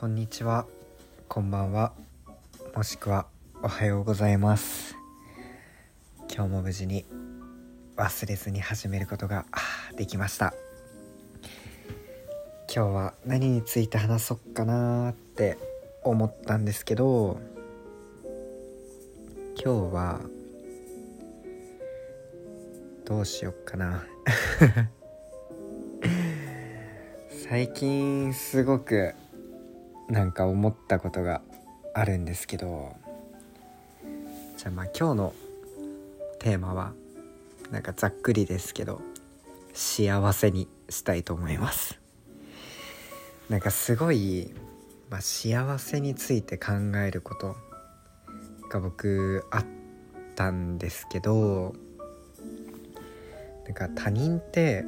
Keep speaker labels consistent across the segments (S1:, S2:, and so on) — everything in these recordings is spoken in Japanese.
S1: こんにちは。こんばんは。もしくはおはようございます。今日も無事に忘れずに始めることができました。今日は何について話そうかなって思ったんですけど今日はどうしよっかな。最近すごくなんか思ったことがあるんですけどじゃあまあ今日のテーマはなんかざっくりですけど幸せにしたいと思います。なんかすごい、まあ、幸せについて考えることが僕あったんですけどなんか他人って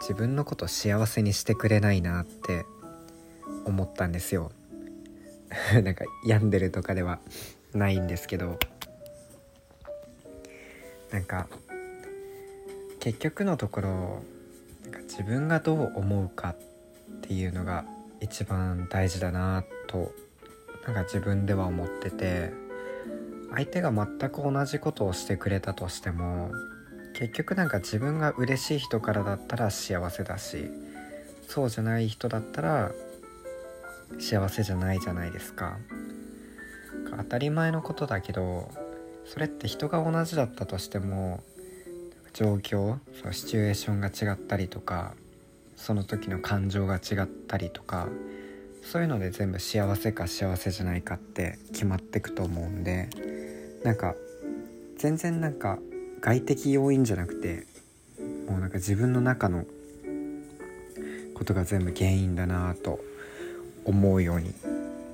S1: 自分のこと幸せにしてくれないなって思ったんですよ。なんか病んでるとかではないんですけど。なんか結局のところなんか自分がどう思うかっていうのが一番大事だなとなんか自分では思ってて相手が全く同じことをしてくれたとしても結局なんか自分が嬉しい人からだったら幸せだしそうじゃない人だったら幸せじゃないじゃないですか。当たり前のことだけどそれって人が同じだったとしても状況そうシチュエーションが違ったりとかその時の感情が違ったりとかそういうので全部幸せか幸せじゃないかって決まってくと思うんでなんか全然なんか外的要因じゃなくてもうなんか自分の中のことが全部原因だなと思うように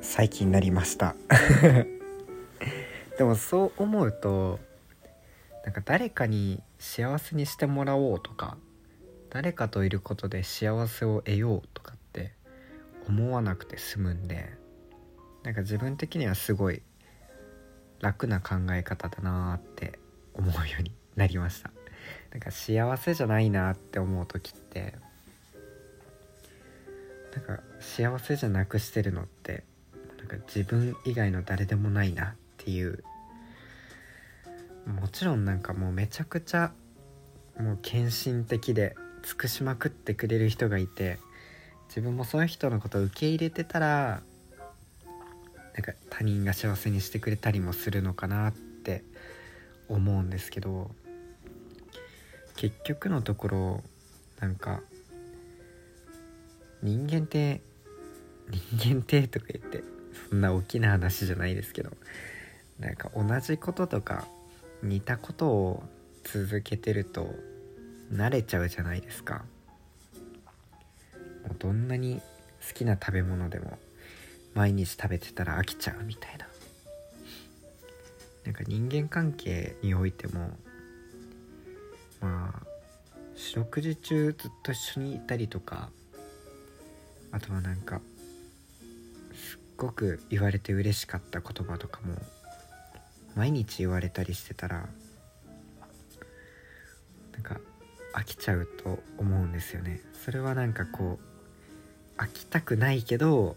S1: 最近なりました。でもそう思うとなんか誰かに幸せにしてもらおうとか誰かといることで幸せを得ようとかって思わなくて済むんでなんか自分的にはすごい楽な考え方だなって思うようになりました。なんか幸せじゃないなって思う時ってなんか幸せじゃなくしてるのってなんか自分以外の誰でもないなっていう。もちろんなんかもうめちゃくちゃもう献身的で尽くしまくってくれる人がいて自分もその人のことを受け入れてたらなんか他人が幸せにしてくれたりもするのかなって思うんですけど結局のところなんか人間って人間ってとか言ってそんな大きな話じゃないですけどなんか同じこととか似たことを続けてると慣れちゃうじゃないですか。もうどんなに好きな食べ物でも毎日食べてたら飽きちゃうみたいな。なんか人間関係においてもまあ四六時中ずっと一緒にいたりとかあとはなんかすっごく言われて嬉しかった言葉とかも毎日言われたりしてたらなんか飽きちゃうと思うんですよね。それはなんかこう飽きたくないけど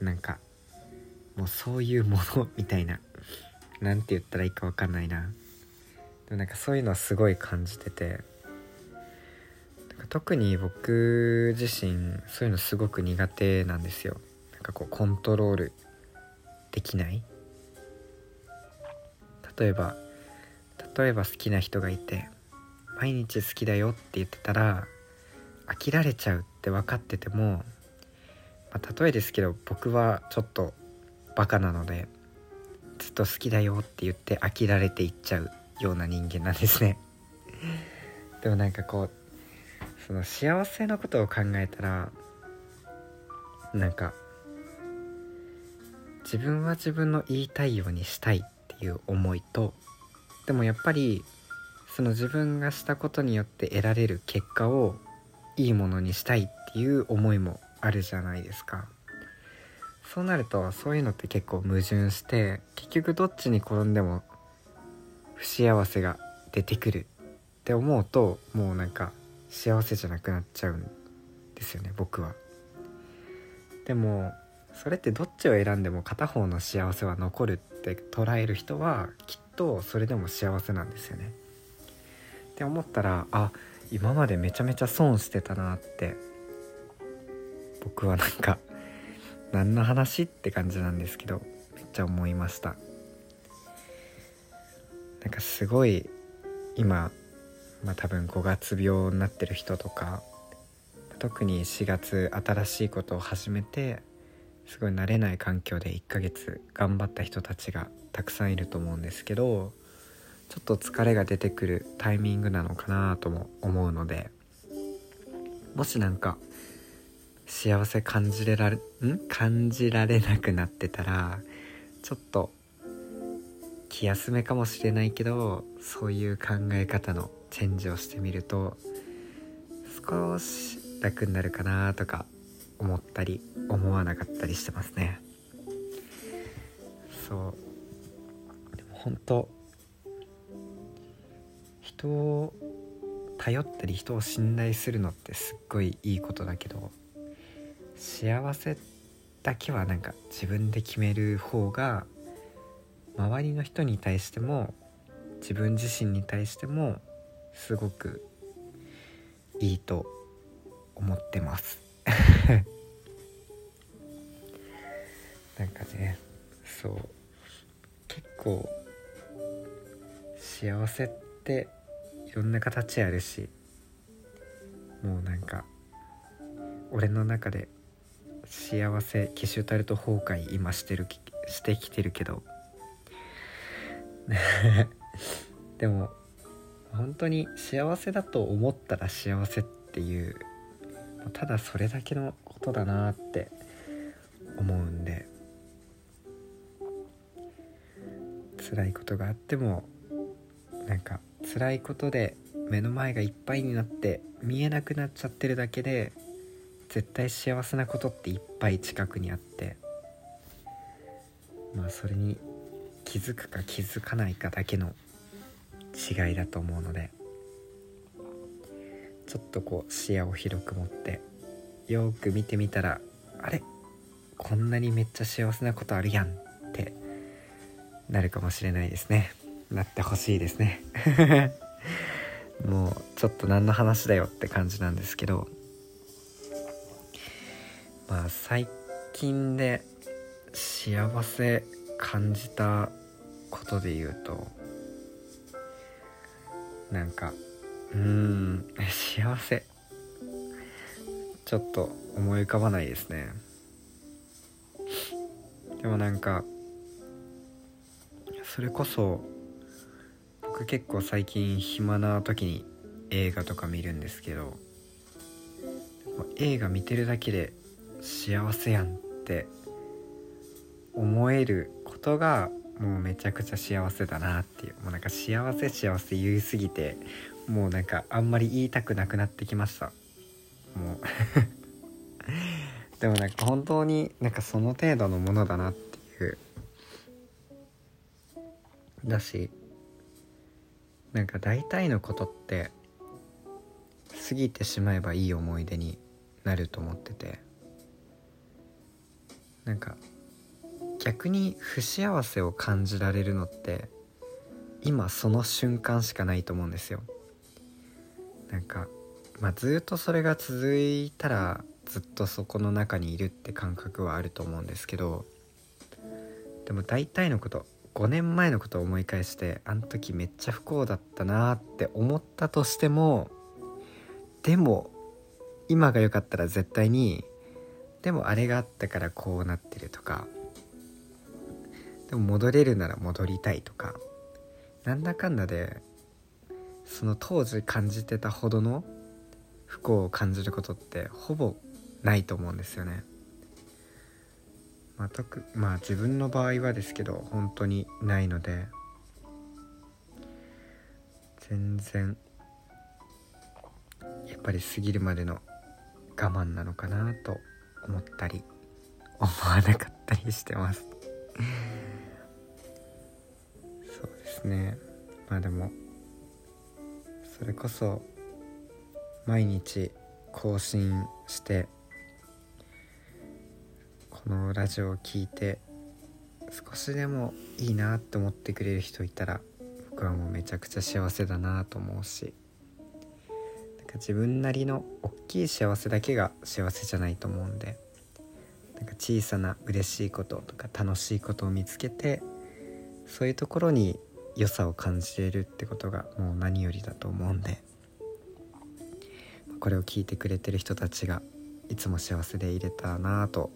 S1: なんかもうそういうもの みたいな何て言ったらいいか分かんないな。でもなんかそういうのはすごい感じてて。特に僕自身そういうのすごく苦手なんですよ。なんかこうコントロールできない。例えば例えば好きな人がいて毎日好きだよって言ってたら飽きられちゃうって分かってても、まあ、例えですけど僕はちょっとバカなのでずっと好きだよって言って飽きられていっちゃうような人間なんですね。でもなんかこうその幸せのことを考えたらなんか自分は自分の言いたいようにしたいっていう思いとでもやっぱりその自分がしたことによって得られる結果をいいものにしたいっていう思いもあるじゃないですか。そうなるとそういうのって結構矛盾して結局どっちに転んでも不幸せが出てくるって思うともうなんか幸せじゃなくなっちゃうんですよね僕は。でもそれってどっちを選んでも片方の幸せは残るって捉える人はきっとそれでも幸せなんですよね。って思ったらあ今までめちゃめちゃ損してたなって僕はなんか何の話って感じなんですけどめっちゃ思いましたなんかすごい今まあ多分5月病になってる人とか特に4月新しいことを始めてすごい慣れない環境で1ヶ月頑張った人たちがたくさんいると思うんですけどちょっと疲れが出てくるタイミングなのかなとも思うのでもしなんか幸せ感じれられん？感じられなくなってたらちょっと気休めかもしれないけどそういう考え方のチェンジをしてみると少し楽になるかなとか思ったり思わなかったりしてますね。そう。でも本当人を頼ったり人を信頼するのってすっごいいいことだけど幸せだけはなんか自分で決める方が周りの人に対しても自分自身に対してもすごくいいと思ってます。なんかねそう。結構幸せっていろんな形あるしもうなんか俺の中で幸せキシュタルト崩壊今してるしてきてるけど でも本当に幸せだと思ったら幸せっていうただそれだけのことだなって思うんで辛いことがあってもなんか辛いことで目の前がいっぱいになって見えなくなっちゃってるだけで絶対幸せなことっていっぱい近くにあってまあそれに気づくか気づかないかだけの違いだと思うのでちょっとこう視野を広く持ってよく見てみたらあれ？こんなにめっちゃ幸せなことあるやんってなるかもしれないですね。なってほしいですね。もうちょっと何の話だよって感じなんですけどまあ最近で幸せ感じたことで言うとなんかうーん幸せ。ちょっと思い浮かばないですね。でもなんかそれこそ僕結構最近暇な時に映画とか見るんですけど映画見てるだけで幸せやんって思えることがもうめちゃくちゃ幸せだなっていうもうなんか幸せ幸せ言いすぎてもうなんかあんまり言いたくなくなってきました。もう。でもなんか本当になんかその程度のものだなっていう。だしなんか大体のことって過ぎてしまえばいい思い出になると思ってて。なんか逆に不幸せを感じられるのって今その瞬間しかないと思うんですよ。なんかまあずっとそれが続いたらずっとそこの中にいるって感覚はあると思うんですけどでも大体のこと5年前のことを思い返してあの時めっちゃ不幸だったなって思ったとしてもでも今が良かったら絶対にでもあれがあったからこうなってるとかでも戻れるなら戻りたいとかなんだかんだでその当時感じてたほどの不幸を感じることってほぼないと思うんですよね。まあ、特まあ自分の場合はですけど本当にないので全然やっぱり過ぎるまでの我慢なのかなと思ったり思わなかったりしてますそうですね。まあでもそれこそ毎日更新してこのラジオを聴いて少しでもいいなって思ってくれる人いたら僕はもうめちゃくちゃ幸せだなと思うしなんか自分なりの大きい幸せだけが幸せじゃないと思うんでなんか小さな嬉しいこととか楽しいことを見つけてそういうところに良さを感じれるってことがもう何よりだと思うんでこれを聞いてくれてる人たちがいつも幸せでいれたらなと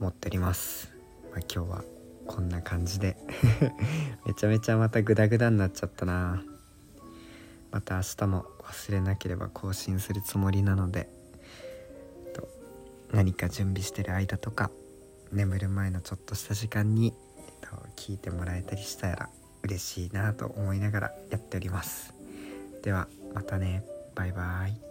S1: 思っております、まあ、今日はこんな感じで めちゃめちゃまたグダグダになっちゃったなまた明日も忘れなければ更新するつもりなので何か準備してる間とか眠る前のちょっとした時間にえっと聞いてもらえたりしたら嬉しいなと思いながらやっております。ではまたね。バイバイ。